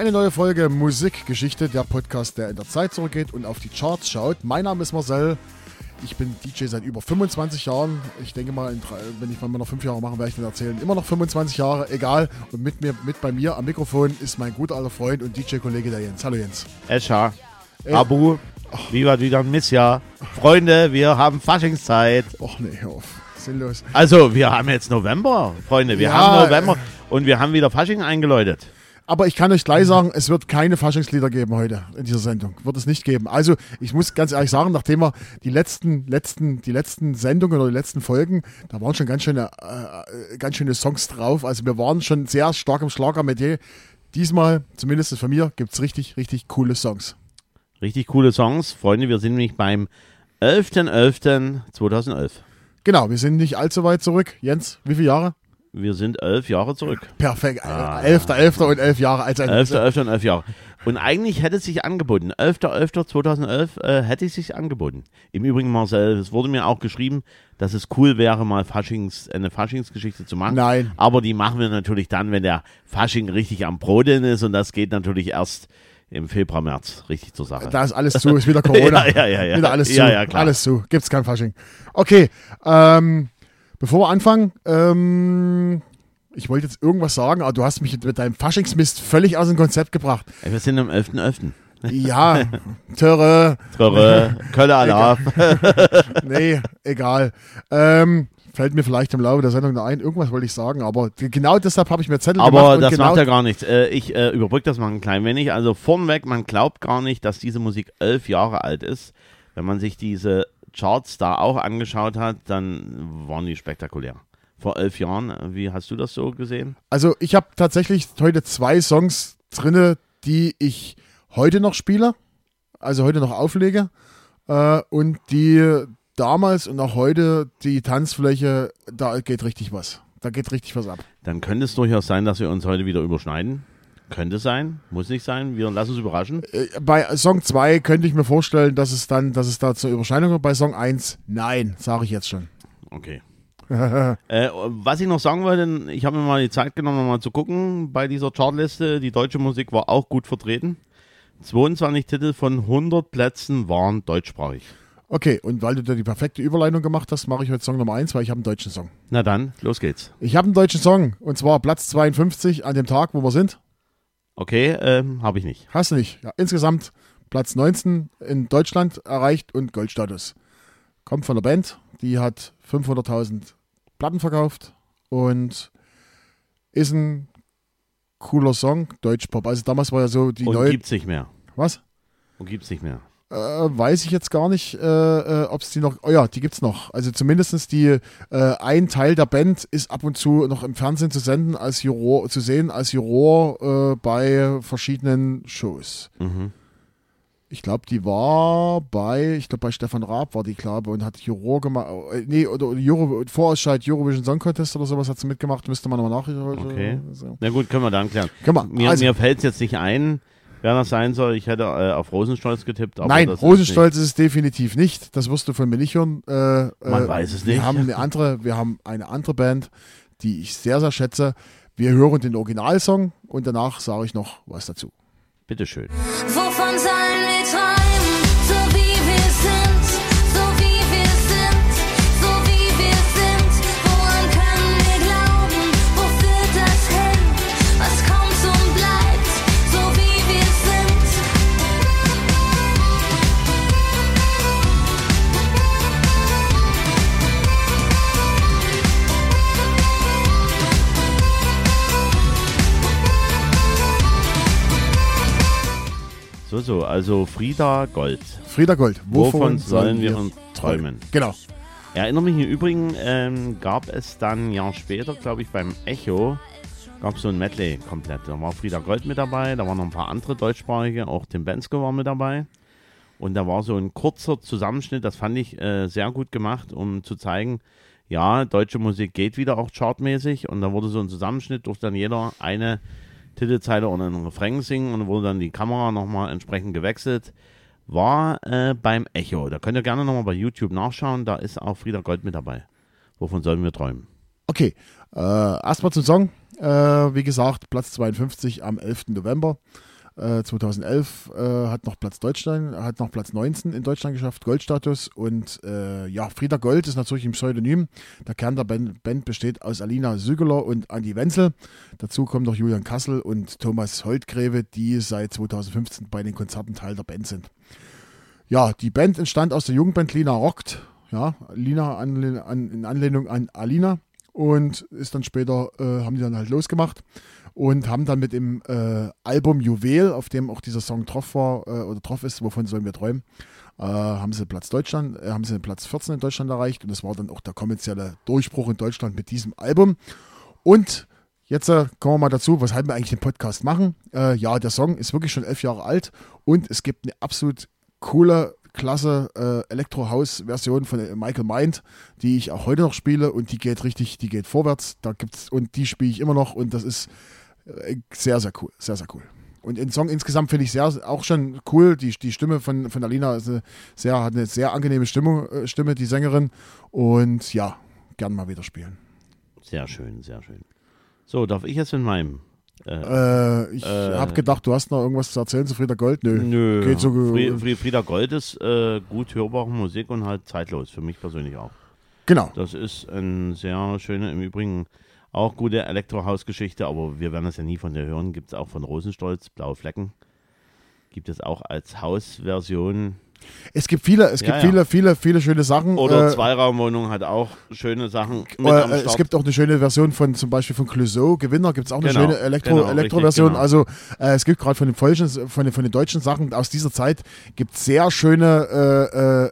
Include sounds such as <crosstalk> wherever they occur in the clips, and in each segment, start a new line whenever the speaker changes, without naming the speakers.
Eine neue Folge Musikgeschichte, der Podcast, der in der Zeit zurückgeht und auf die Charts schaut. Mein Name ist Marcel. Ich bin DJ seit über 25 Jahren. Ich denke mal, drei, wenn ich mal noch fünf Jahre machen, werde ich dann erzählen. Immer noch 25 Jahre, egal. Und mit mir, mit bei mir am Mikrofon ist mein guter alter Freund und DJ-Kollege der Jens. Hallo Jens.
Escha, Abu, Viva wieder Missja. Freunde, wir haben Faschingszeit.
Och nee, hör auf. Sinnlos.
Also, wir haben jetzt November, Freunde. Wir
Ja,
haben November und wir haben wieder Fasching eingeläutet.
Aber ich kann euch gleich sagen, es wird keine Faschingslieder geben heute in dieser Sendung. Wird es nicht geben. Also, ich muss ganz ehrlich sagen, nachdem wir die letzten, letzten, die letzten Sendungen oder die letzten Folgen, da waren schon ganz schöne, äh, ganz schöne Songs drauf. Also, wir waren schon sehr stark im Schlagermetier. Diesmal, zumindest von mir, gibt es richtig, richtig coole Songs.
Richtig coole Songs. Freunde, wir sind nämlich beim 11.11.2011.
Genau, wir sind nicht allzu weit zurück. Jens, wie viele Jahre?
Wir sind elf Jahre zurück.
Perfekt.
Ah.
Elfter, Elfter und elf Jahre als ein
11.11. und elf Jahre. Und eigentlich hätte es sich angeboten. 11.11.2011 äh, hätte es sich angeboten. Im Übrigen, Marcel, es wurde mir auch geschrieben, dass es cool wäre, mal Faschings, eine Faschingsgeschichte zu machen.
Nein.
Aber die machen wir natürlich dann, wenn der Fasching richtig am Brodeln ist. Und das geht natürlich erst im Februar, März richtig zur Sache.
Da ist alles zu, ist wieder <laughs> Corona.
Ja, ja, ja, ja.
Wieder alles zu.
Ja, ja, klar.
Alles zu. Gibt's kein Fasching. Okay, ähm, bevor wir anfangen, ähm, ich wollte jetzt irgendwas sagen, aber du hast mich mit deinem Faschingsmist völlig aus dem Konzept gebracht.
Ey, Wir sind am 11.11.
Ja, Töre,
Töre, Kölle Alarv. <laughs>
nee, egal. Ähm, fällt mir vielleicht im Laufe der Sendung noch ein, irgendwas wollte ich sagen, aber genau deshalb habe ich mir Zettel gemacht.
Aber das
genau,
macht ja gar nichts. Äh, ich äh, überbrücke das mal ein klein wenig. Also vornweg, man glaubt gar nicht, dass diese Musik elf Jahre alt ist. Wenn man sich diese Charts da auch angeschaut hat, dann waren die spektakulär. Vor elf Jahren, wie hast du das so gesehen?
Also ich habe tatsächlich heute zwei Songs drinne, die ich heute noch spiele, also heute noch auflege äh, und die damals und auch heute die Tanzfläche, da geht richtig was. Da geht richtig was ab.
Dann könnte es durchaus sein, dass wir uns heute wieder überschneiden. Könnte sein, muss nicht sein. Wir lassen uns überraschen.
Äh, Bei Song 2 könnte ich mir vorstellen, dass es dann, dass es da zur Überschneidung kommt. Bei Song 1, nein, sage ich jetzt schon.
Okay. <laughs> äh, was ich noch sagen wollte, ich habe mir mal die Zeit genommen, mal zu gucken bei dieser Chartliste. Die deutsche Musik war auch gut vertreten. 22 Titel von 100 Plätzen waren deutschsprachig.
Okay, und weil du da die perfekte Überleitung gemacht hast, mache ich heute Song Nummer 1, weil ich habe einen deutschen Song.
Na dann, los geht's.
Ich habe einen deutschen Song und zwar Platz 52 an dem Tag, wo wir sind.
Okay, ähm, habe ich nicht.
Hast du nicht. Ja, insgesamt Platz 19 in Deutschland erreicht und Goldstatus. Kommt von der Band, die hat 500.000 Platten verkauft und ist ein cooler Song, Deutschpop. Also damals war ja so die
Und
neue.
gibt's nicht mehr.
Was?
Und gibt's nicht mehr.
Äh, weiß ich jetzt gar nicht, äh, äh, ob es die noch. Oh ja, die gibt's noch. Also zumindestens die äh, ein Teil der Band ist ab und zu noch im Fernsehen zu senden, als Juror, zu sehen als Juror äh, bei verschiedenen Shows.
Mhm.
Ich glaube, die war bei, ich glaube bei Stefan Raab war die, glaube und hat Juror gemacht, äh, nee, oder, oder Euro, Vorausscheid Eurovision Song Contest oder sowas hat sie mitgemacht, müsste man nochmal nachschauen.
Okay.
So.
Na gut, können wir dann klären.
Können wir,
Mir,
also,
mir fällt's jetzt nicht ein, wer das sein soll. Ich hätte äh, auf Rosenstolz getippt. Aber
nein,
das ist
Rosenstolz ist es definitiv nicht. Das wirst du von mir nicht hören. Äh,
Man
äh,
weiß es
Wir
nicht.
haben eine <laughs> andere, wir haben eine andere Band, die ich sehr, sehr schätze. Wir hören den Originalsong und danach sage ich noch was dazu.
Bitteschön.
Wovon sollen So, so,
also Frieda Gold.
Frieda Gold,
Wovon, sollen wir uns träumen?
Genau.
Erinnere mich im Übrigen, ähm, gab es dann ein Jahr später, glaube ich, beim Echo, gab es so ein Medley komplett. Da war Frieda Gold mit dabei, da waren noch ein paar andere deutschsprachige, auch Tim Bensko war mit dabei. Und da war so ein kurzer Zusammenschnitt, das fand ich äh, sehr gut gemacht, um zu zeigen, ja, deutsche Musik geht wieder auch chartmäßig. Und da wurde so ein Zusammenschnitt, durfte dann jeder eine Titelzeile oder einen Refrain singen und wurde dann die Kamera nochmal entsprechend gewechselt. War äh, beim Echo. Da könnt ihr gerne nochmal bei YouTube nachschauen, da ist auch Frieda Gold mit dabei. Wovon sollen wir träumen?
Okay, äh, erstmal zum Song. Äh, wie gesagt, Platz 52 am 11. November. Äh, 2011 äh, hat noch Platz Deutschland, hat noch Platz 19 in Deutschland geschafft, Goldstatus und äh, ja, Frieda Gold ist natürlich ein Pseudonym. Der Kern der Band, Band besteht aus Alina Sügeler und Andi Wenzel. Dazu kommen noch Julian Kassel und Thomas Holtgreve, die seit 2015 bei den Konzerten Teil der Band sind. Ja, die Band entstand aus der Jugendband Lina Rockt, ja, Lina an, an, in Anlehnung an Alina und ist dann später, äh, haben die dann halt losgemacht und haben dann mit dem äh, Album Juwel, auf dem auch dieser Song drauf war äh, oder drauf ist, wovon sollen wir träumen, äh, haben sie Platz Deutschland, äh, haben sie Platz 14 in Deutschland erreicht und das war dann auch der kommerzielle Durchbruch in Deutschland mit diesem Album. Und jetzt äh, kommen wir mal dazu, weshalb wir eigentlich den Podcast machen. Äh, ja, der Song ist wirklich schon elf Jahre alt und es gibt eine absolut coole klasse äh, Elektro-House-Version von äh, Michael Mind, die ich auch heute noch spiele und die geht richtig, die geht vorwärts. Da gibt's und die spiele ich immer noch und das ist sehr, sehr cool, sehr, sehr cool. Und den Song insgesamt finde ich sehr, auch schon cool. Die, die Stimme von, von Alina ist eine sehr, hat eine sehr angenehme Stimmung, äh, Stimme, die Sängerin. Und ja, gern mal wieder spielen.
Sehr schön, sehr schön. So, darf ich jetzt in meinem? Äh,
Äh, ich
Äh.
habe gedacht, du hast noch irgendwas zu erzählen zu Frieda Gold. Nö.
nö.
Geht so
Fri- Fri- Frieda Gold ist äh, gut hörbare Musik und halt zeitlos, für mich persönlich auch.
Genau.
Das ist eine sehr schöne, im Übrigen auch gute Elektrohausgeschichte, aber wir werden das ja nie von der hören. Gibt es auch von Rosenstolz, Blaue Flecken. Gibt es auch als Hausversion.
Es gibt viele, es gibt
ja.
viele, viele, viele schöne Sachen.
Oder
äh,
Zweiraumwohnung hat auch schöne Sachen
Äh, äh, es gibt auch eine schöne Version von zum Beispiel von Clouseau, Gewinner, gibt es auch eine
Genau,
schöne Elektro,
genau,
Elektro-Version.
richtig,
Also äh, es gibt gerade von den falschen, von den, von den deutschen Sachen aus dieser Zeit gibt es sehr schöne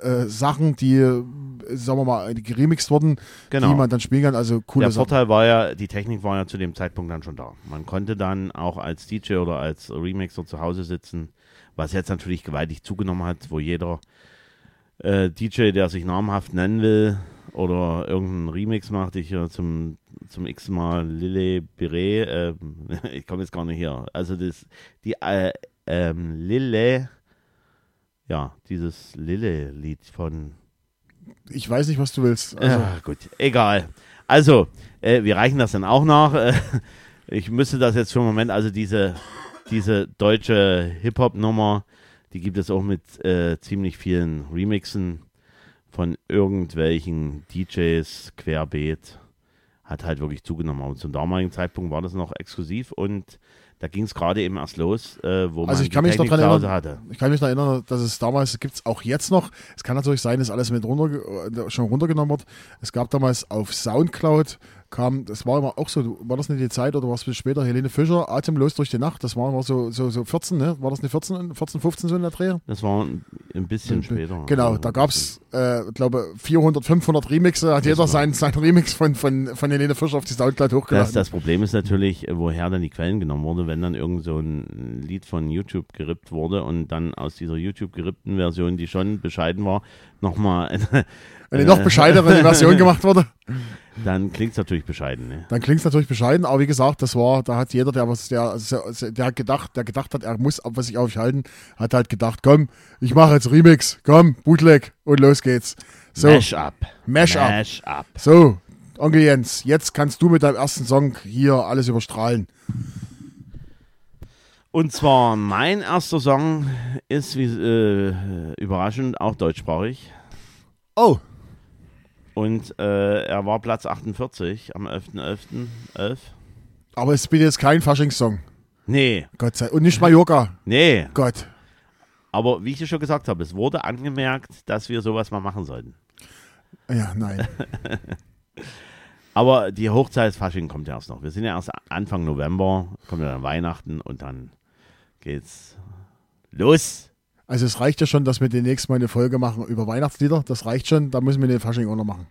äh, äh, Sachen, die, sagen wir mal, geremixed wurden,
Genau.
die man dann spielen kann. Also coole
Der
Sachen.
Vorteil war ja, die Technik war ja zu dem Zeitpunkt dann schon da. Man konnte dann auch als DJ oder als Remixer zu Hause sitzen, was jetzt natürlich gewaltig zugenommen hat, wo jeder äh, DJ, der sich namhaft nennen will oder irgendeinen Remix macht, ich hier zum, zum x Mal Lille Beret, äh, <laughs> ich komme jetzt gar nicht her. Also das, die äh, ähm, Lille, ja, dieses Lille-Lied von
Ich weiß nicht, was du willst. Also,
ja, gut, egal. Also, äh, wir reichen das dann auch nach. <laughs> Ich müsste das jetzt für einen Moment, also diese, diese deutsche Hip-Hop-Nummer, die gibt es auch mit äh, ziemlich vielen Remixen von irgendwelchen DJs querbeet. Hat halt wirklich zugenommen. Aber zum damaligen Zeitpunkt war das noch exklusiv und da ging es gerade eben erst los, äh, wo
Also
man
ich kann mich noch dran
zu Hause
erinnern,
hatte.
Ich kann mich noch erinnern, dass es damals, gibt es auch jetzt noch, es kann natürlich sein, dass alles mit runter, äh, schon runtergenommen wird. Es gab damals auf Soundcloud, kam, das war immer auch so, war das nicht die Zeit oder war es bis später, Helene Fischer, Atemlos durch die Nacht, das war immer so, so, so 14, ne? War das nicht 14, 14, 15 so in der Dreh?
Das war ein, bisschen später.
Genau,
Also,
da gab es, äh, glaube 400, 500 Remixe, hat jeder
war-
seinen, seinen Remix von, von, von Helene Fischer auf die Soundcloud
Das,
hochgeladen.
das Problem ist natürlich, äh, woher dann die Quellen genommen wurde, wenn dann irgend so ein Lied von YouTube gerippt wurde und dann aus dieser YouTube gerippten Version, die schon bescheiden war, nochmal,
Wenn die noch bescheidenere <laughs> Version gemacht wurde. <laughs>
dann klingt es natürlich bescheiden. Ne?
Dann klingt es natürlich bescheiden, aber wie gesagt, das war, da hat jeder, der was, der, der hat gedacht, der gedacht hat, er muss auf was sich aufhalten, hat halt gedacht, komm, ich mache jetzt Remix, komm, Bootleg und los geht's. So,
Mash-up.
Mash-up.
Mash-up.
so, Onkel Jens, jetzt kannst du mit deinem ersten Song hier alles überstrahlen.
Und zwar mein erster Song ist, wie äh, überraschend, auch deutschsprachig.
Oh,
Und äh, er war Platz 48 am 11.11.11. 11.
aber es ist jetzt kein Faschingssong.
Nee,
Gott sei Und nicht Mallorca.
nee.
Gott.
Aber wie ich dir schon gesagt habe, es wurde angemerkt, dass wir sowas mal machen sollten.
Ja, nein. <laughs>
Aber die Hochzeitsfasching kommt ja erst noch. Wir sind ja erst Anfang November, kommt ja dann Weihnachten und dann geht's los.
Also es reicht ja schon, dass wir demnächst mal eine Folge machen über Weihnachtslieder. Das reicht schon, da müssen wir den Fasching auch noch machen.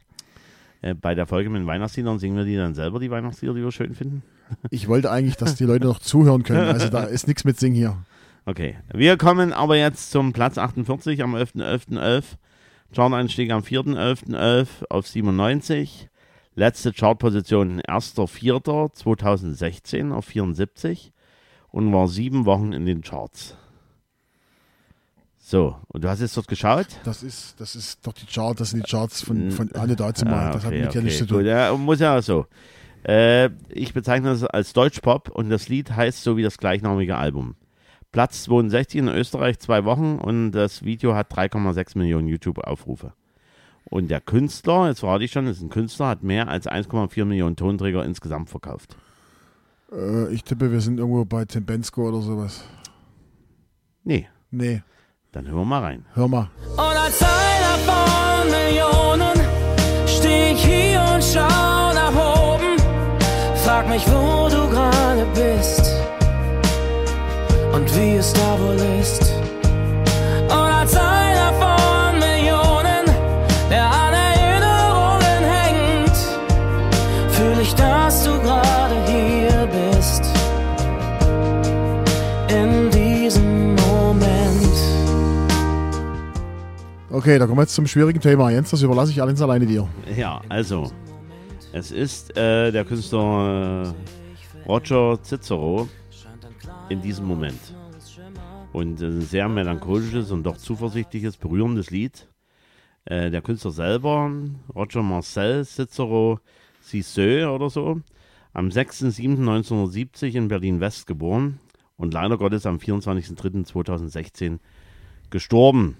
Äh, bei der Folge mit den Weihnachtsliedern singen wir die dann selber, die Weihnachtslieder, die wir schön finden. <laughs>
Ich wollte eigentlich, dass die Leute noch zuhören können. Also da ist nichts mit Sing hier.
Okay, wir kommen aber jetzt zum Platz 48 am 11.11.11. Chart-Einstieg am 4.11.11 auf 97. Letzte Chartposition 1.4.2016 auf 74 und war sieben Wochen in den Charts. So, und du hast jetzt dort geschaut?
Das ist, das ist doch die Chart, das sind die Charts von, von Anne dazu mal.
Ah,
das hat
okay,
mit ja
okay,
nichts zu
Gut,
tun.
ja, muss ja so. Äh, ich bezeichne es als Deutschpop und das Lied heißt so wie das gleichnamige Album. Platz 62 in Österreich zwei Wochen und das Video hat 3,6 Millionen YouTube-Aufrufe. Und der Künstler, jetzt verrate ich schon, ist ein Künstler, hat mehr als 1,4 Millionen Tonträger insgesamt verkauft.
Äh, ich tippe, wir sind irgendwo bei Tim Bensko oder sowas.
Nee,
Nee,
dann hören wir mal rein.
hör mal.
Und als einer von Millionen steh ich hier und schau nach oben. Frag mich, wo du gerade bist und wie es da wohl ist.
Okay, da kommen wir jetzt zum schwierigen Thema. Jens, das überlasse ich allerdings alleine dir.
Ja, also, es ist äh, der Künstler äh, Roger Cicero in diesem Moment. Und ein sehr melancholisches und doch zuversichtliches, berührendes Lied. Äh, der Künstler selber, Roger Marcel Cicero Cisseux oder so, am 6.7.1970 in Berlin-West geboren und leider Gottes am 24.03.2016 gestorben.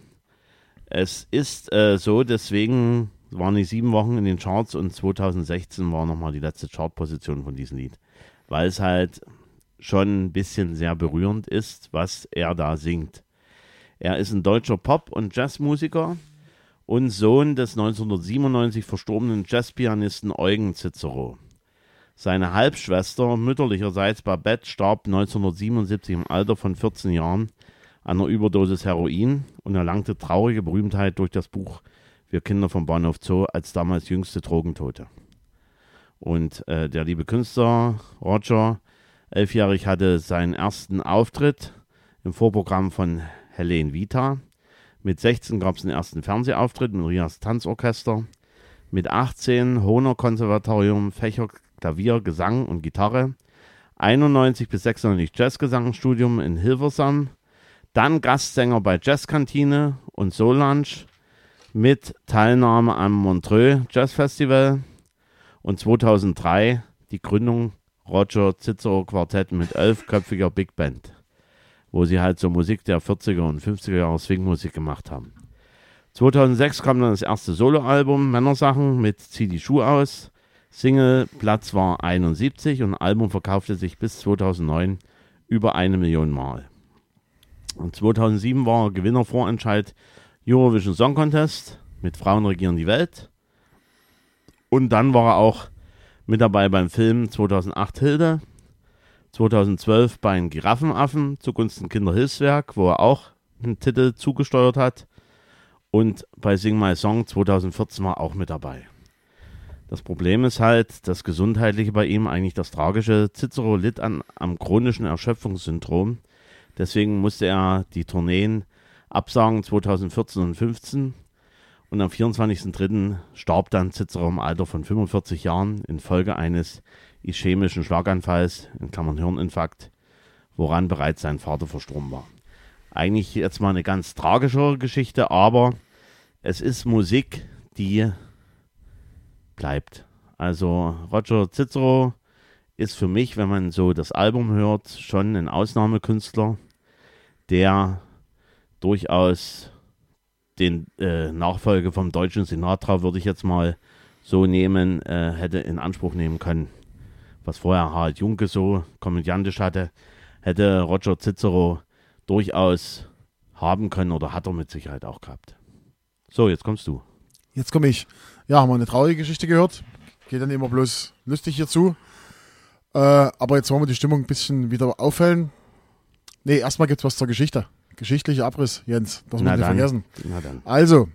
Es ist äh, so, deswegen waren die sieben Wochen in den Charts und 2016 war nochmal die letzte Chartposition von diesem Lied. Weil es halt schon ein bisschen sehr berührend ist, was er da singt. Er ist ein deutscher Pop- und Jazzmusiker und Sohn des 1997 verstorbenen Jazzpianisten Eugen Cicero. Seine Halbschwester, mütterlicherseits Babette, starb 1977 im Alter von 14 Jahren an einer Überdosis Heroin und erlangte traurige Berühmtheit durch das Buch Wir Kinder vom Bahnhof Zoo als damals jüngste Drogentote. Und äh, der liebe Künstler Roger, elfjährig, hatte seinen ersten Auftritt im Vorprogramm von Helene Vita. Mit 16 gab es den ersten Fernsehauftritt mit Rias Tanzorchester. Mit 18 Hohner Konservatorium, Fächer, Klavier, Gesang und Gitarre. 91 bis 96 Jazzgesangsstudium in Hilversum. Dann Gastsänger bei Jazzkantine und Lunch mit Teilnahme am Montreux Jazz Festival und 2003 die Gründung Roger Cicero Quartett mit elfköpfiger Big Band, wo sie halt so Musik der 40er und 50er Jahre Swingmusik gemacht haben. 2006 kam dann das erste Soloalbum Männersachen mit Zieh die Schuhe aus. Single Platz war 71 und Album verkaufte sich bis 2009 über eine Million Mal. Und 2007 war er Gewinnervorentscheid Eurovision Song Contest mit Frauen regieren die Welt. Und dann war er auch mit dabei beim Film 2008 Hilde, 2012 bei den Giraffenaffen zugunsten Kinderhilfswerk, wo er auch einen Titel zugesteuert hat. Und bei Sing My Song 2014 war er auch mit dabei. Das Problem ist halt, das Gesundheitliche bei ihm, eigentlich das Tragische. Cicero litt an, am chronischen Erschöpfungssyndrom. Deswegen musste er die Tourneen absagen 2014 und 2015. Und am 24.03. starb dann Cicero im Alter von 45 Jahren infolge eines ischämischen Schlaganfalls, in Klammern Hirninfarkt, woran bereits sein Vater verstorben war. Eigentlich jetzt mal eine ganz tragische Geschichte, aber es ist Musik, die bleibt. Also Roger Cicero ist für mich, wenn man so das Album hört, schon ein Ausnahmekünstler, der durchaus den äh, Nachfolge vom deutschen Sinatra, würde ich jetzt mal so nehmen, äh, hätte in Anspruch nehmen können. Was vorher Harald Junke so komödiantisch hatte, hätte Roger Cicero durchaus haben können oder hat er mit Sicherheit auch gehabt. So, jetzt kommst du.
Jetzt komme ich. Ja, haben wir eine traurige Geschichte gehört. Geht dann immer bloß lustig hierzu. Äh, aber jetzt wollen wir die Stimmung ein bisschen wieder aufhellen. Nee, erstmal gibt es was zur Geschichte. Geschichtlicher Abriss, Jens. Das muss nicht
dann.
vergessen.
Na dann.
Also,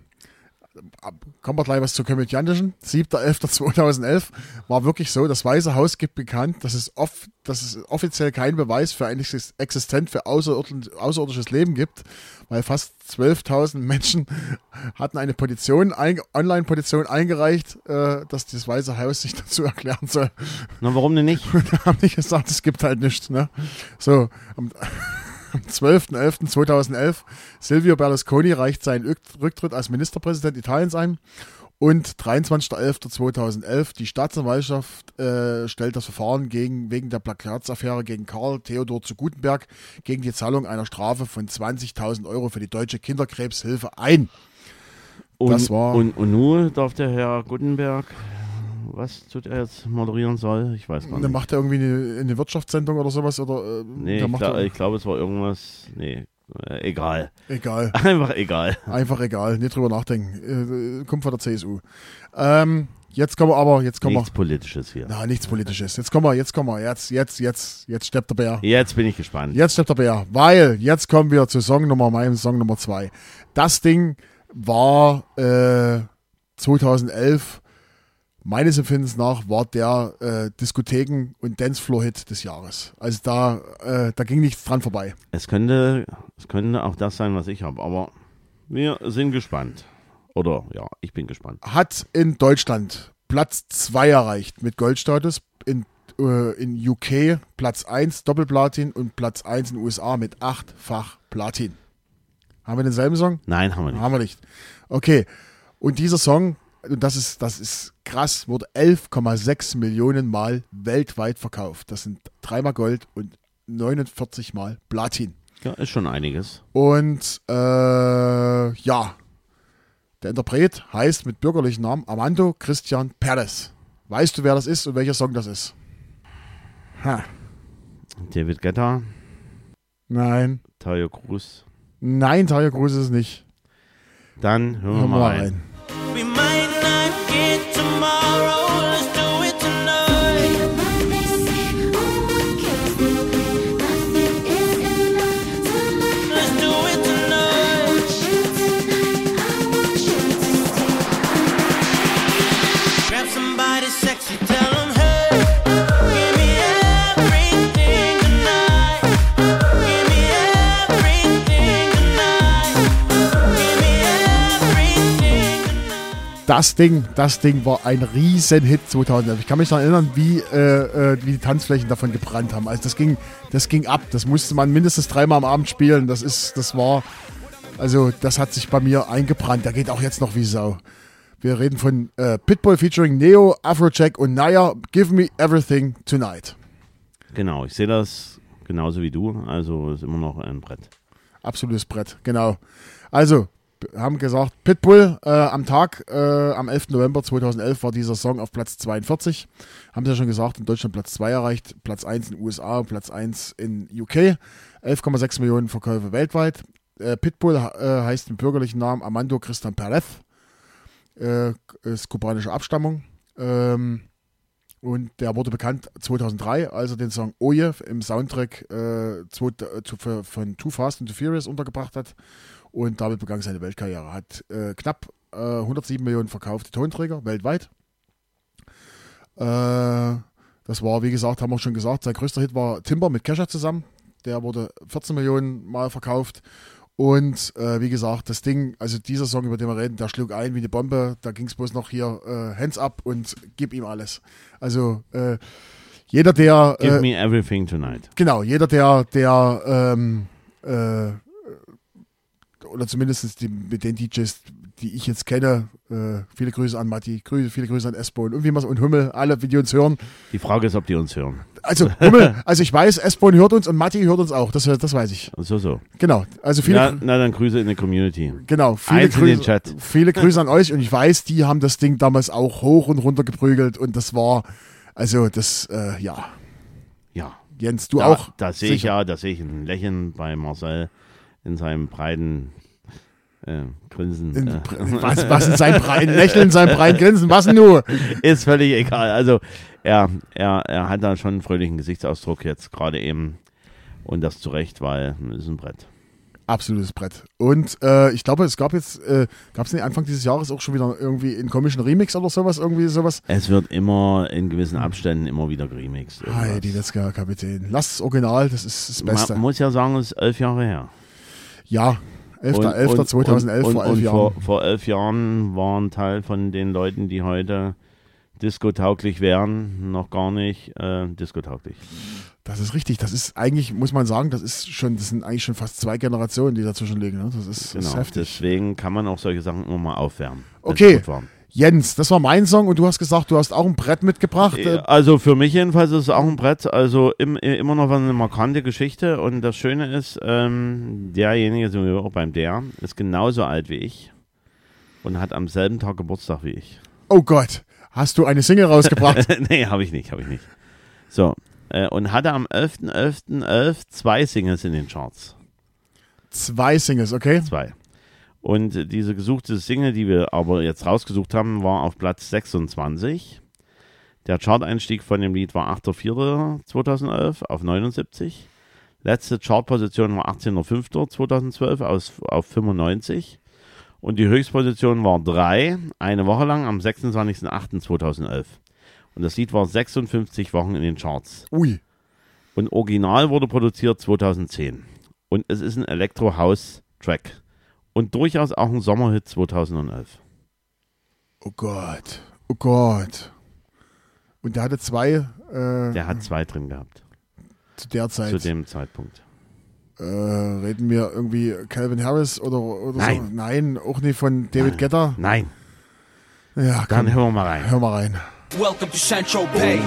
kommen wir gleich was zur Komödiantischen. 7.11.2011 war wirklich so, das Weiße Haus gibt bekannt, dass es, off, dass es offiziell keinen Beweis für ein exis- existent für außerirdisches, Leben gibt, weil fast 12.000 Menschen <laughs> hatten eine Petition, ein, Online-Petition eingereicht, äh, dass das Weiße Haus sich <laughs> dazu erklären soll.
Na, warum denn nicht? <laughs>
Und haben die gesagt, es gibt halt nichts. Ne? So, am, am 12.11.2011, Silvio Berlusconi reicht seinen Rück- Rücktritt als Ministerpräsident Italiens ein Und 23.11.2011, die Staatsanwaltschaft äh, stellt das Verfahren gegen, wegen der Plakatsaffäre gegen Karl Theodor zu Gutenberg gegen die Zahlung einer Strafe von 20.000 Euro für die deutsche Kinderkrebshilfe ein.
Und,
Das war-
und, und nun darf der Herr Gutenberg, was tut er jetzt moderieren soll? Ich weiß gar
Dann
nicht.
macht er irgendwie eine, eine Wirtschaftssendung oder sowas oder äh,
Nee, ich, glaub, ich glaube, es war irgendwas. Nee, äh, egal.
egal. <laughs>
Einfach egal.
Einfach egal, nicht drüber nachdenken. Äh, kommt von der CSU. Ähm, jetzt kommen wir aber, jetzt kommen
Nichts Politisches hier.
wir. Na, nichts Politisches. Jetzt kommen wir, jetzt kommen wir. Jetzt, jetzt, jetzt, jetzt steppt der Bär.
Jetzt bin ich gespannt.
Jetzt steppt der Bär. Weil jetzt kommen wir zu Song Nummer, meinem Song Nummer zwei. Das Ding war äh, 2011, meines Empfindens nach, war der äh, Diskotheken- und Dancefloor-Hit des Jahres. Also da, äh, da ging nichts dran vorbei.
Es könnte, es könnte auch das sein, was ich habe, aber wir sind gespannt. Oder ja, ich bin gespannt.
hat in Deutschland Platz 2 erreicht mit Goldstatus, in, äh, in UK Platz 1 Doppelplatin und Platz 1 in den USA mit achtfach Platin. Haben wir denselben Song?
Nein, haben wir nicht.
Haben wir nicht. Okay. Und dieser Song, und das ist, das ist krass, wurde 11,6 Millionen Mal weltweit verkauft. Das sind dreimal Gold und 49 Mal Platin.
Ja, ist schon einiges.
Und äh, ja, der Interpret heißt mit bürgerlichen Namen Armando Christian Perez. Weißt du, wer das ist und welcher Song das ist? Ha.
David Guetta,
Nein.
Tayo Cruz.
Nein, Talia Cruz ist es nicht.
Dann hören wir mal rein.
rein. Das Ding, das Ding war ein Riesenhit 2011. Ich kann mich daran erinnern, wie, äh, äh, wie die Tanzflächen davon gebrannt haben. Also das ging, das ging ab. Das musste man mindestens dreimal am Abend spielen. Das ist, das war, also das hat sich bei mir eingebrannt. Der geht auch jetzt noch wie Sau. Wir reden von äh, Pitbull featuring Neo, Afrojack und Naya. Give me everything tonight.
Genau, ich sehe das genauso wie du. Also ist immer noch ein Brett.
Absolutes Brett, genau. Also, haben gesagt, Pitbull äh, am Tag, äh, am 11. November 2011 war dieser Song auf Platz 42. Haben sie ja schon gesagt, in Deutschland Platz 2 erreicht, Platz 1 in USA und Platz 1 in UK. 11,6 Millionen Verkäufe weltweit. Äh, Pitbull äh, heißt im bürgerlichen Namen Armando Christian Perez. Äh, ist kubanische Abstammung. Ähm, und der wurde bekannt 2003, als er den Song Oje im Soundtrack äh, zwei, äh, zu, für, von Too Fast and Too Furious untergebracht hat. Und damit begann seine Weltkarriere. Hat äh, knapp äh, 107 Millionen verkaufte Tonträger weltweit. Äh, das war, wie gesagt, haben wir schon gesagt, sein größter Hit war Timber mit Kesha zusammen. Der wurde 14 Millionen Mal verkauft. Und äh, wie gesagt, das Ding, also dieser Song, über den wir reden, der schlug ein wie eine Bombe. Da ging es bloß noch hier äh, Hands up und gib ihm alles. Also äh, jeder, der
Give
äh,
me everything tonight.
Genau, jeder, der, der ähm, äh, oder zumindest die, mit den DJs, die ich jetzt kenne, äh, viele Grüße an Matti, Grüße, viele Grüße an S-Bone und wie man und Hummel, alle, die uns hören.
Die Frage ist, ob die uns hören.
Also Hummel, <laughs> also ich weiß, S-Bone hört uns und Matti hört uns auch, das, das weiß ich.
So, so.
Genau, also viele,
Na, na, dann Grüße in der Community.
genau, viele
Eins in den
Grüße,
Chat.
viele Grüße an euch und ich weiß, die haben das Ding damals auch hoch und runter geprügelt und das war, also das, äh, ja,
Ja.
Jens, du
da,
auch.
Da sehe ich ja, da sehe ich ein Lächeln bei Marcel in seinem breiten äh, Grinsen.
In,
äh,
was, was in seinem Brein, Lächeln in seinem Brein grinsen, was denn nur?
ist völlig egal. Also er, er, er hat da schon einen fröhlichen Gesichtsausdruck jetzt gerade eben. Und das zu Recht, weil es ist ein Brett.
Absolutes Brett. Und äh, ich glaube, es gab jetzt, äh, gab es nicht Anfang dieses Jahres auch schon wieder irgendwie einen komischen Remix oder sowas, irgendwie sowas?
Es wird immer in gewissen Abständen immer wieder geremixed.
Hi, die Letzka Kapitän. Lass das Original, das ist das Beste.
Man muss ja sagen, es ist elf Jahre her.
Ja, 11.11.2011
und,
vor elf
und
Jahren.
Vor, vor elf Jahren waren Teil von den Leuten, die heute diskotauglich wären, noch gar nicht äh, diskotauglich.
Das ist richtig. Das ist eigentlich, muss man sagen, das ist schon, das sind eigentlich schon fast zwei Generationen, die dazwischen liegen. Ne? Das ist, das ist
Genau.
heftig.
Deswegen kann man auch solche Sachen immer mal aufwärmen.
Okay. Jens, das war mein Song und du hast gesagt, du hast auch ein Brett mitgebracht.
Also für mich jedenfalls ist es auch ein Brett, also im, immer noch eine markante Geschichte und das Schöne ist, ähm, derjenige, sind wir auch beim der, ist genauso alt wie ich und hat am selben Tag Geburtstag wie ich.
oh Gott, hast du eine Single rausgebracht? <laughs>
nee, habe ich nicht, habe ich nicht. So, äh, und hatte am 11.11.11 zwei Singles in den Charts.
Zwei Singles, okay?
Zwei. Und diese gesuchte Single, die wir aber jetzt rausgesucht haben, war auf Platz 26. Der Chart-Einstieg von dem Lied war 8.4.2011 auf 79. Letzte Chartposition war 18.05.2012 aus, auf 95. Und die Höchstposition war 3, eine Woche lang am 26.08.2011. Und das Lied war 56 Wochen in den Charts.
Ui,
Und Original wurde produziert 2010. Und es ist ein Elektro-House-Track. Und durchaus auch ein Sommerhit 2011.
oh Gott, oh Gott. Und der hatte zwei äh,
Der hat zwei drin gehabt.
zu der Zeit.
Zu dem Zeitpunkt.
äh, reden wir irgendwie Calvin Harris oder, oder
Nein.
so? Nein, auch nicht von David
Nein.
Guetta.
Nein,
Ja,
dann
komm,
hören wir mal rein.
hör mal rein.
Welcome to Central Bay.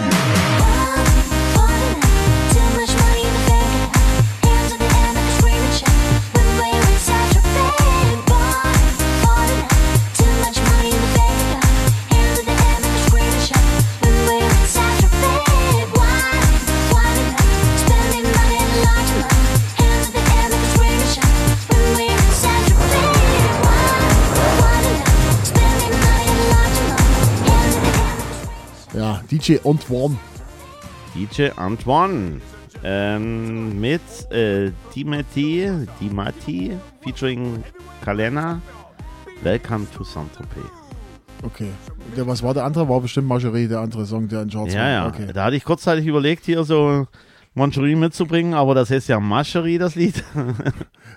DJ Antoine.
DJ Antoine. Ähm, mit äh, Dimeti, Dimati, featuring Kalena. Welcome to Saint-Tropez.
Okay. Der, was war der andere? War bestimmt Marjorie, der andere Song, der in Charts
Ja,
war.
ja.
Okay.
Da hatte ich kurzzeitig überlegt, hier so Moncherie mitzubringen, aber das heißt ja Mascherie, das Lied. <laughs>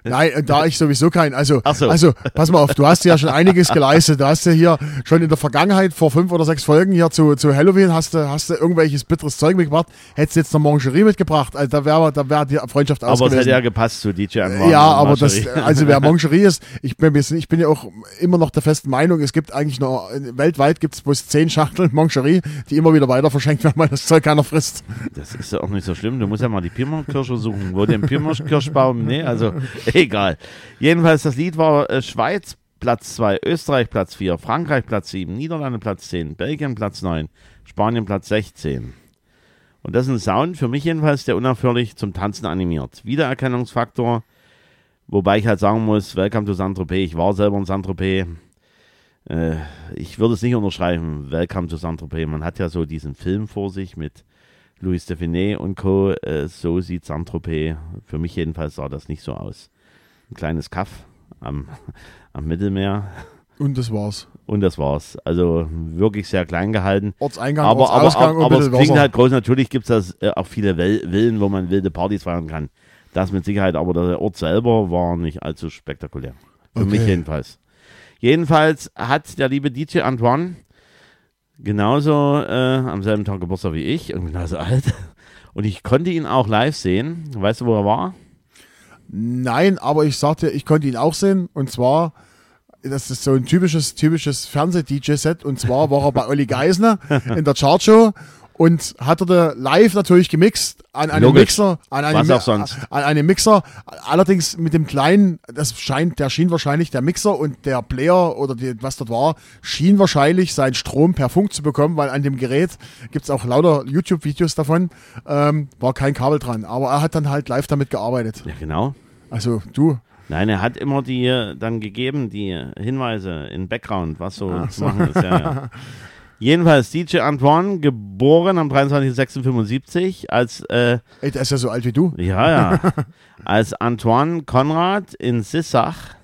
Nein, äh, da ich sowieso kein. Also,
so.
also, pass mal auf, du hast ja schon einiges geleistet. Du hast ja hier schon in der Vergangenheit vor fünf oder sechs Folgen hier zu, zu Halloween hast du, hast du irgendwelches bitteres Zeug mitgebracht. Hättest du jetzt noch Mangerie mitgebracht, also da wäre da wär die Freundschaft
aber es hätte ja gepasst zu DJ Antoine.
Ja,
und
aber das,
Marjorie.
also wer <laughs> Mangerie ist, ich bin, ich bin ja auch immer noch der festen Meinung, es gibt eigentlich noch, weltweit gibt es bloß zehn Schachteln Mangerie, die immer wieder weiter verschenkt werden, weil das Zeug keiner frisst.
Das ist ja auch nicht so schlimm. Du musst ja mal die Pirmerkirsche suchen. Wo den Pirmerkirschbaum? Nee, also <laughs> egal. Jedenfalls, das Lied war äh, Schweiz Platz 2, Österreich Platz 4, Frankreich Platz 7, Niederlande Platz 10, Belgien Platz 9, Spanien Platz 16. Und das ist ein Sound, für mich jedenfalls, der unaufhörlich zum Tanzen animiert. Wiedererkennungsfaktor, wobei ich halt sagen muss, Welcome to Saint-Tropez. Ich war selber in Saint-Tropez. Äh, ich würde es nicht unterschreiben, Welcome to Saint-Tropez. Man hat ja so diesen Film vor sich mit Louis Define und Co. Äh, so sieht Saint-Tropez, für mich jedenfalls sah das nicht so aus. Ein kleines Kaff am, <laughs> am Mittelmeer
Und das war's.
und das war's. Also wirklich sehr klein gehalten.
Ortseingang,
Aber, aber,
Ortsausgang
aber, aber
ein
es klingt
Wasser.
halt groß. Natürlich gibt es äh, auch viele Villen, wo man wilde Partys feiern kann. Das mit Sicherheit, aber der Ort selber war nicht allzu spektakulär. Für
Okay.
mich jedenfalls. Jedenfalls hat der liebe DJ Antoine genauso äh, am selben Tag Geburtstag wie ich und genauso alt. <laughs> Und ich konnte ihn auch live sehen. Weißt du, wo er war?
Nein, aber ich sagte, ich konnte ihn auch sehen. Und zwar, das ist so ein typisches, typisches Fernseh-DJ-Set. Und zwar war er bei Olli Geisner in der Chartshow und hatte da live natürlich gemixt an einem
Logisch.
Mixer, an einem,
Was auch sonst.
an einem Mixer. Allerdings mit dem kleinen, das scheint, der schien wahrscheinlich der Mixer und der Player oder die, was dort war, schien wahrscheinlich seinen Strom per Funk zu bekommen, weil an dem Gerät gibt's auch lauter YouTube-Videos davon, ähm, war kein Kabel dran. Aber er hat dann halt live damit gearbeitet.
Ja, genau.
Also du,
Nein, er hat immer die äh, dann gegeben, die Hinweise in Background, was so zu machen ist. Ja, ja. <laughs> Jedenfalls DJ Antoine, geboren am 23.06.75 als, äh,
ey, der ist ja so alt wie du.
ja, ja, <laughs> als Antoine Konrad in Sissach,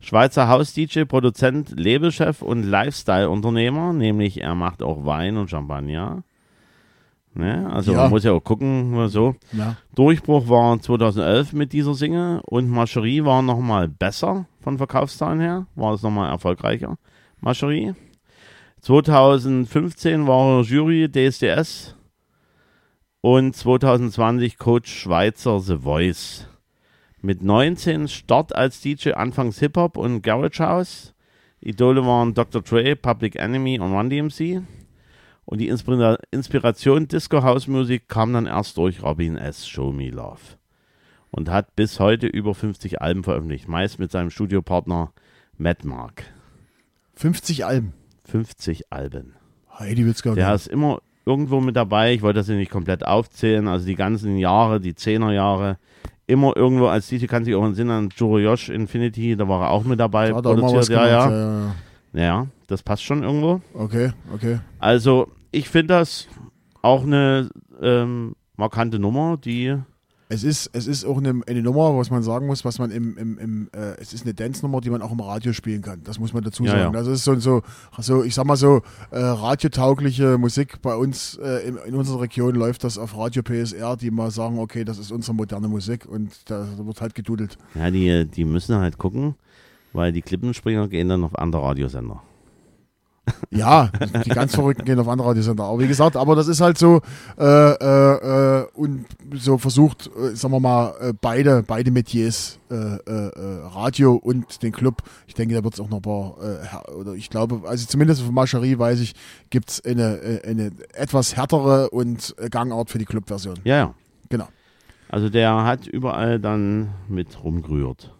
Schweizer Haus-DJ, Produzent, Labelchef und Lifestyle-Unternehmer, nämlich er macht auch Wein und Champagner. Ne? Also
Ja.
man muss ja auch gucken, so.
Ja.
Durchbruch war 2011 mit dieser Single und Marcherie war nochmal besser von Verkaufszahlen her, war es nochmal erfolgreicher. Marcherie. 2015 war er Jury DSDS und 2020 Coach Schweizer The Voice. Mit 19 Start als DJ anfangs Hip-Hop und Garage House, Idole waren Dr. Dre, Public Enemy und Run DMC. Und die Inspira Inspiration Disco House Musik kam dann erst durch Robin S. Show Me Love. Und hat bis heute über 50 Alben veröffentlicht, meist mit seinem Studiopartner Matt Mark.
50 Alben.
50 Alben.
Heidi Witzka.
Der ist immer irgendwo mit dabei. Ich wollte das hier nicht komplett aufzählen. Also die ganzen Jahre, die 10er Jahre, immer irgendwo als DJ kann sich auch entsinnen an Juro Josh Infinity, da war er auch mit dabei.
Was
produziert. ja. ja,
ja. ja,
das passt schon irgendwo.
Okay, okay.
Also ich finde das auch eine ähm, markante Nummer, die
Es ist, es ist auch eine, eine Nummer, was man sagen muss, was man im, im, im äh, es ist eine Dance-Nummer, die man auch im Radio spielen kann. Das muss man dazu
Ja,
sagen.
ja.
Das ist so, so, so, ich sag mal so, äh, radiotaugliche Musik bei uns äh, in, in unserer Region läuft das auf Radio PSR, die mal sagen, okay, das ist unsere moderne Musik und da, da wird halt gedudelt.
Ja, die, die müssen halt gucken, weil die Klippenspringer gehen dann auf andere Radiosender.
Ja, die ganz Verrückten gehen auf andere Radiosender. Aber wie gesagt, aber das ist halt so äh, äh, äh, und so versucht, äh, sagen wir mal, äh, beide, beide Metiers, äh, Radio und den Club. Ich denke, da wird es auch noch ein paar, oder ich glaube, also zumindest von Mascherie weiß ich, gibt es eine, eine etwas härtere und Gangart für die Club-Version.
Ja, ja.
Genau.
Also der hat überall dann mit rumgerührt.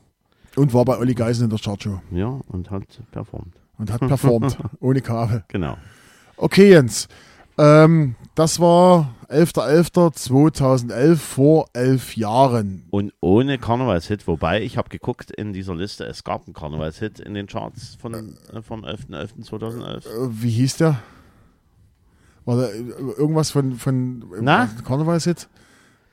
Und war bei Olli Geisen in der Chartshow
Ja, und hat performt.
Und hat performt, <laughs> ohne Kabel.
Genau.
Okay, Jens. Ähm, das war 11.11.2011 vor elf Jahren.
Und ohne Karnevalshit, wobei ich habe geguckt in dieser Liste, es gab einen Karnevalshit in den Charts von, äh, vom 11.11.2011.
Äh, wie hieß der? War da äh, irgendwas von, von
Na?
Karnevalshit?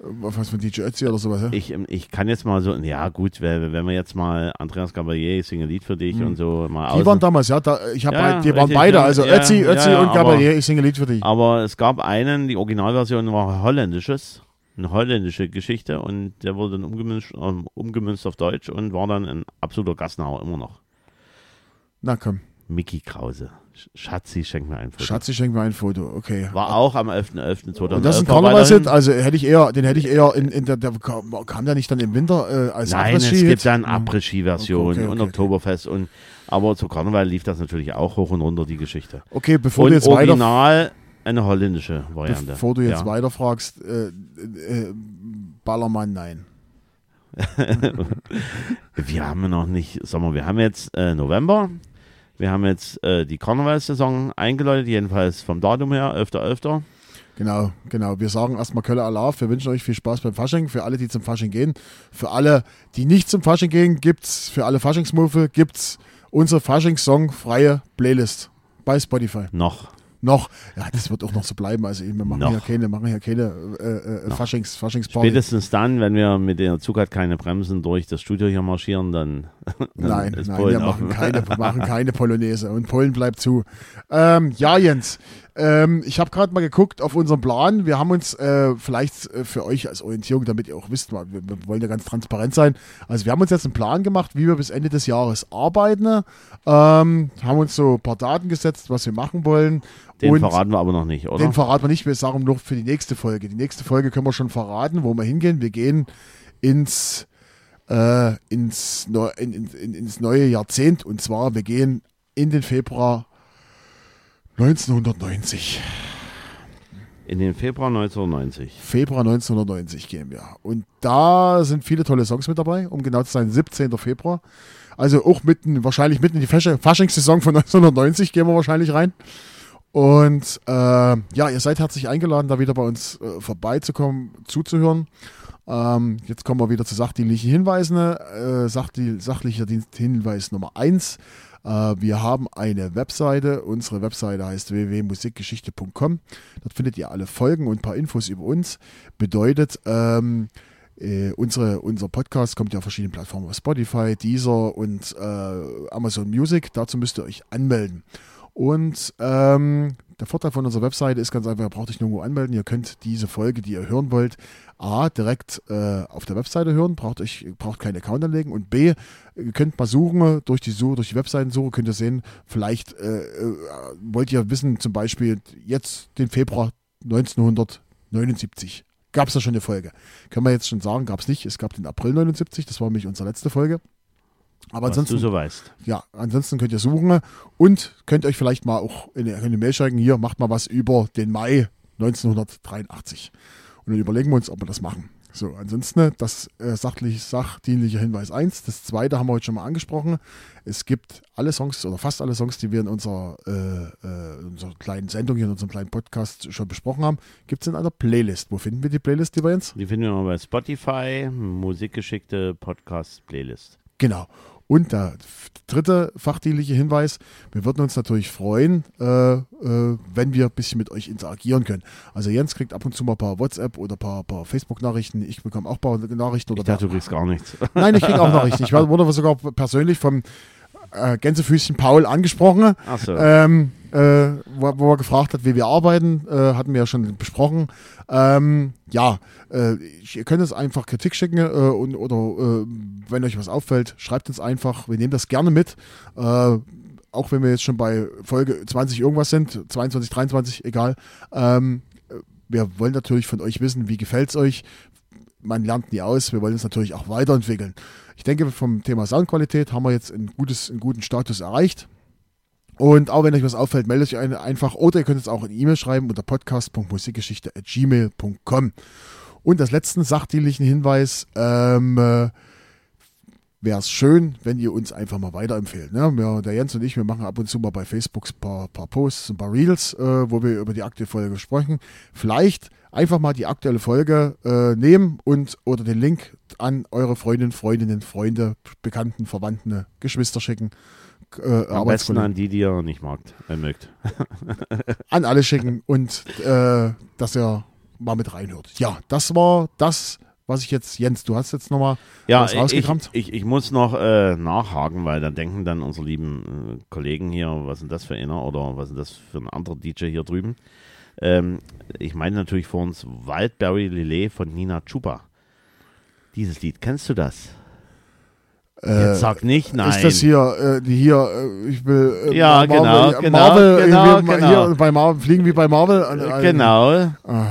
Was von DJ Ötzi oder sowas? Ja?
Ich, ich kann jetzt mal so, ja gut, wenn, wenn wir jetzt mal Andreas Gabalier, ich singe ein Lied für dich und so mal
Die waren damals, ja. Da, ich hab
Ja,
die waren
richtig,
beide,
ja,
also
ja,
Ötzi, Ötzi
ja,
und
aber-
Gabalier. Ich singe ein Lied für dich.
Aber es gab einen, die Originalversion war holländisches, eine holländische Geschichte und der wurde dann umgemünzt, ähm, umgemünzt auf Deutsch und war dann ein absoluter Gassenhauer immer noch.
Na komm,
Mickey Krause. Sch- Schatzi, schenk mir ein Foto.
Schatzi, schenk mir ein Foto. Okay.
War auch am 11.11.2011.
Und das ist ein Karnevalshit, also hätte ich eher, den hätte ich eher in, in der, der kam, der nicht dann im Winter äh, als
Nein, es gibt dann Après-Ski-Version
Okay, okay,
und
okay.
Oktoberfest und aber zu Karneval lief das natürlich auch hoch und runter, die Geschichte.
Okay, bevor
und
du jetzt weiter
original eine holländische Variante.
Bevor du jetzt
ja.
weiterfragst, äh, äh, Ballermann, nein. <laughs>
Wir haben noch nicht, sag mal, wir haben jetzt äh, November. Wir haben jetzt äh, die Karnevalsaison eingeläutet, jedenfalls vom Datum her, 11.11.
Genau, genau. Wir sagen erstmal Kölle Alarv. Wir wünschen euch viel Spaß beim Fasching. Für alle, die zum Fasching gehen. Für alle, die nicht zum Fasching gehen, gibt's für alle Faschingsmuffel gibt's unsere Faschingssong freie Playlist bei Spotify.
Noch.
Noch, ja, das wird auch noch so bleiben. Also wir machen
Noch.
hier keine, machen hier keine äh, äh,
Noch.
Faschings, Faschingsparty.
Spätestens dann, wenn wir mit der Zug hat keine Bremsen durch das Studio hier marschieren, dann, <laughs> dann
Nein, nein,
Polen
wir machen keine, <laughs> machen keine Polonaise und Polen bleibt zu. Ähm, ja, Jens, ähm, ich habe gerade mal geguckt auf unseren Plan. Wir haben uns äh, vielleicht äh, für euch als Orientierung, damit ihr auch wisst, wir, wir wollen ja ganz transparent sein. Also wir haben uns jetzt einen Plan gemacht, wie wir bis Ende des Jahres arbeiten. Ähm, haben uns so ein paar Daten gesetzt, was wir machen wollen.
Den
und
verraten wir aber noch nicht, oder?
den verraten wir nicht, wir sagen nur für die nächste Folge. Die nächste Folge können wir schon verraten, wo wir hingehen. Wir gehen ins, äh, ins, Neu in, in, in, ins neue Jahrzehnt und zwar wir gehen in den Februar 1990.
In den Februar 1990.
Februar 1990 gehen wir. Und da sind viele tolle Songs mit dabei, um genau zu sein, 17. Februar. Also auch mitten, wahrscheinlich mitten in die Fasch- Faschingssaison von <laughs> 1990 gehen wir wahrscheinlich rein. Und äh, ja, ihr seid herzlich eingeladen, da wieder bei uns äh, vorbeizukommen, zuzuhören. Ähm, jetzt kommen wir wieder zu sachdienlichen Hinweisen. Äh, sachdi sachlicher Dienst Hinweis Nummer 1. Äh, wir haben eine Webseite. Unsere Webseite heißt www.musikgeschichte.com. Dort findet ihr alle Folgen und ein paar Infos über uns. Bedeutet, ähm, äh, unsere, unser Podcast kommt ja auf verschiedenen Plattformen, auf Spotify, Deezer und äh, Amazon Music. Dazu müsst ihr euch anmelden. Und ähm, der Vorteil von unserer Webseite ist ganz einfach, ihr braucht euch nirgendwo anmelden. Ihr könnt diese Folge, die ihr hören wollt, A, direkt äh, auf der Webseite hören, braucht euch braucht keinen Account anlegen und B, ihr könnt mal suchen, durch die Suche, durch die Webseitensuche könnt ihr sehen, vielleicht äh, äh, wollt ihr wissen, zum Beispiel jetzt den Februar 1979. Gab es da schon eine Folge? Können wir jetzt schon sagen, gab es nicht. Es gab den April 79, das war nämlich unsere letzte Folge. Aber
was du
ansonsten,
so weißt.
ja, ansonsten könnt ihr suchen und könnt euch vielleicht mal auch in eine, in eine Mail schreiben, hier, macht mal was über den Mai 1983. Und dann überlegen wir uns, ob wir das machen. So, ansonsten das äh, sachlich, sachdienliche Hinweis 1. Das zweite haben wir heute schon mal angesprochen. Es gibt alle Songs oder fast alle Songs, die wir in unserer, äh, äh, unserer kleinen Sendung hier in unserem kleinen Podcast schon besprochen haben, gibt es in einer Playlist. Wo finden wir die Playlist, lieber Jens?
Die finden wir bei Spotify, Musikgeschickte Podcast-Playlist.
Genau. Und der dritte fachdienliche Hinweis, wir würden uns natürlich freuen, äh, äh, wenn wir ein bisschen mit euch interagieren können. Also Jens kriegt ab und zu mal ein paar WhatsApp oder ein paar, paar Facebook-Nachrichten, ich bekomme auch ein paar Nachrichten. Oder
Ich dachte, du kriegst gar nichts. <laughs>
Nein, ich kriege auch Nachrichten. Ich wurde sogar persönlich vom äh, Gänsefüßchen Paul angesprochen,
Achso.
ähm, äh, wo, wo er gefragt hat, wie wir arbeiten, äh, hatten wir ja schon besprochen. Ähm, ja, äh, ihr könnt uns einfach Kritik schicken äh, und, oder äh, wenn euch was auffällt, schreibt uns einfach. Wir nehmen das gerne mit. Äh, auch wenn wir jetzt schon bei Folge 20 irgendwas sind, 22, 23, egal. Ähm, wir wollen natürlich von euch wissen, wie gefällt es euch. Man lernt nie aus. Wir wollen uns natürlich auch weiterentwickeln. Ich denke, vom Thema Soundqualität haben wir jetzt ein gutes, einen guten Status erreicht. Und auch wenn euch was auffällt, meldet euch einfach oder ihr könnt es auch in E-Mail schreiben unter podcast.musikgeschichte.gmail.com. Und als letzten sachdienlichen Hinweis, ähm, äh, wäre es schön, wenn ihr uns einfach mal weiterempfehlt. Ne? Wir, der Jens und ich, wir machen ab und zu mal bei Facebook ein paar, paar Posts, ein paar Reels, äh, wo wir über die aktuelle Folge sprechen. Vielleicht einfach mal die aktuelle Folge äh, nehmen und oder den Link an eure Freundinnen, Freundinnen, Freunde, Bekannten, Verwandten, Geschwister schicken. Äh,
Am besten an die, die ihr nicht magt, äh, mögt. <laughs>
an alle schicken und äh, dass er mal mit reinhört. Ja, das war das, was ich jetzt, Jens, du hast jetzt nochmal
Ja,
was
ich,
rausgekramt.
ich, ich muss noch äh, nachhaken, weil dann denken dann unsere lieben äh, Kollegen hier, was ist das für einer oder was ist das für ein anderer DJ hier drüben. Ähm, ich meine natürlich vor uns Wildberry Lillet von Nina Chupa. Dieses Lied, kennst du das? Jetzt sag nicht nein.
Ist das hier, äh, hier, äh, ich will äh,
Ja,
Marvel,
genau,
äh,
genau,
Marvel,
genau, genau.
hier bei Marvel, fliegen wie bei Marvel.
Äh,
Äh,
genau.
Ah.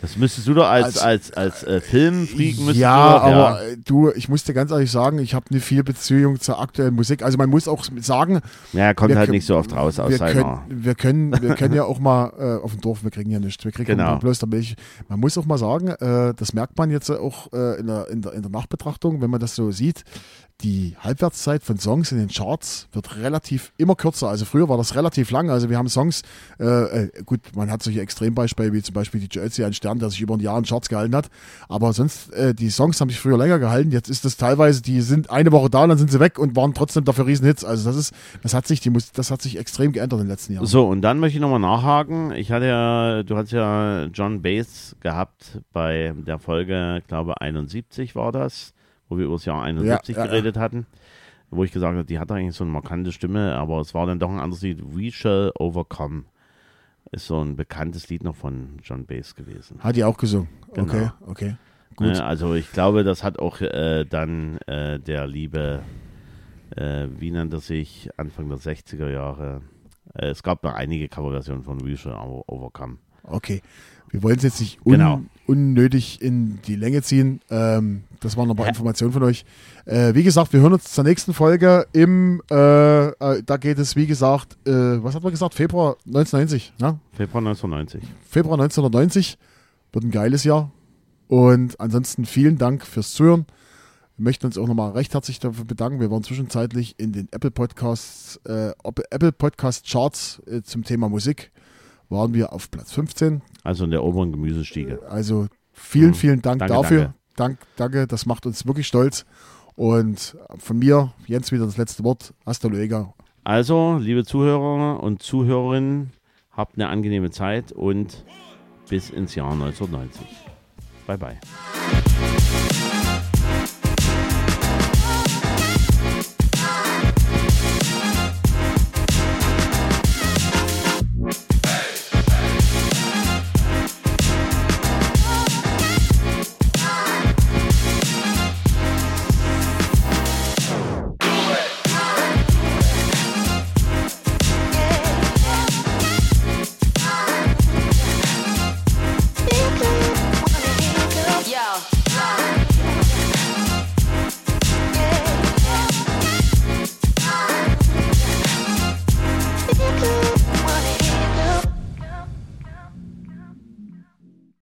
Das müsstest du doch als,
Als-
als, als, äh, Filmfreak müsstest
Ja,
doch,
aber äh, du, ich muss dir ganz ehrlich sagen, ich habe nicht viel Beziehung zur aktuellen Musik. Also man muss auch sagen,
Ja, er kommt halt
können-
nicht so oft raus aus
wir können, wir können, wir <laughs> können ja auch mal äh, auf dem Dorf, wir kriegen ja nichts, wir kriegen
Genau.
bloß der Milch. Man muss auch mal sagen, äh, das merkt man jetzt auch äh, in, der, in, der, in der Nachbetrachtung, wenn man das so sieht. Die Halbwertszeit von Songs in den Charts wird relativ immer kürzer. Also früher war das relativ lang. Also wir haben Songs, äh, äh, gut, man hat solche Extrembeispiele wie zum Beispiel die Joelzy, ein Stern, der sich über ein Jahr in Charts gehalten hat. Aber sonst, äh, die Songs haben sich früher länger gehalten. Jetzt ist das teilweise, die sind eine Woche da, dann sind sie weg und waren trotzdem dafür Riesenhits. Also das ist, das hat sich, die das hat sich extrem geändert in den letzten Jahren.
So, und dann möchte ich nochmal nachhaken. Ich hatte ja, du hast ja John Bass gehabt bei der Folge, glaube 71 war das, wo wir über das Jahr 71
Ja, ja,
geredet hatten. Wo ich gesagt habe, die hat eigentlich so eine markante Stimme, aber es war dann doch ein anderes Lied. We Shall Overcome. Ist so ein bekanntes Lied noch von John Bass gewesen.
Hat die auch gesungen.
Genau.
Okay, okay. Gut.
Äh, also ich glaube, das hat auch äh, dann äh, der liebe, äh, wie nennt er sich, Anfang der 60er Jahre. Äh, es gab noch einige Coverversionen von We Shall Over- Overcome.
Okay. Wir wollen es jetzt nicht un
Genau.
unnötig in die Länge ziehen. Ähm, das waren noch ein paar. Informationen von euch. Äh, wie gesagt, wir hören uns zur nächsten Folge im, äh, äh, da geht es, wie gesagt, äh, was hat man gesagt? Februar 1990. Ne?
Februar 1990.
Februar 1990. Wird ein geiles Jahr. Und ansonsten vielen Dank fürs Zuhören. Wir möchten uns auch nochmal recht herzlich dafür bedanken. Wir waren zwischenzeitlich in den Apple Podcasts, äh, Apple Podcast Charts äh, zum Thema Musik. Waren wir auf Platz 15.
Also in der oberen Gemüsestiege.
Also vielen,
Mhm.
vielen Dank
Danke,
dafür.
danke.
Dank, danke, das macht uns wirklich stolz. Und von mir, Jens, wieder das letzte Wort. Hasta luego.
Also, liebe Zuhörer und Zuhörerinnen, habt eine angenehme Zeit und bis ins Jahr 1990. Bye bye.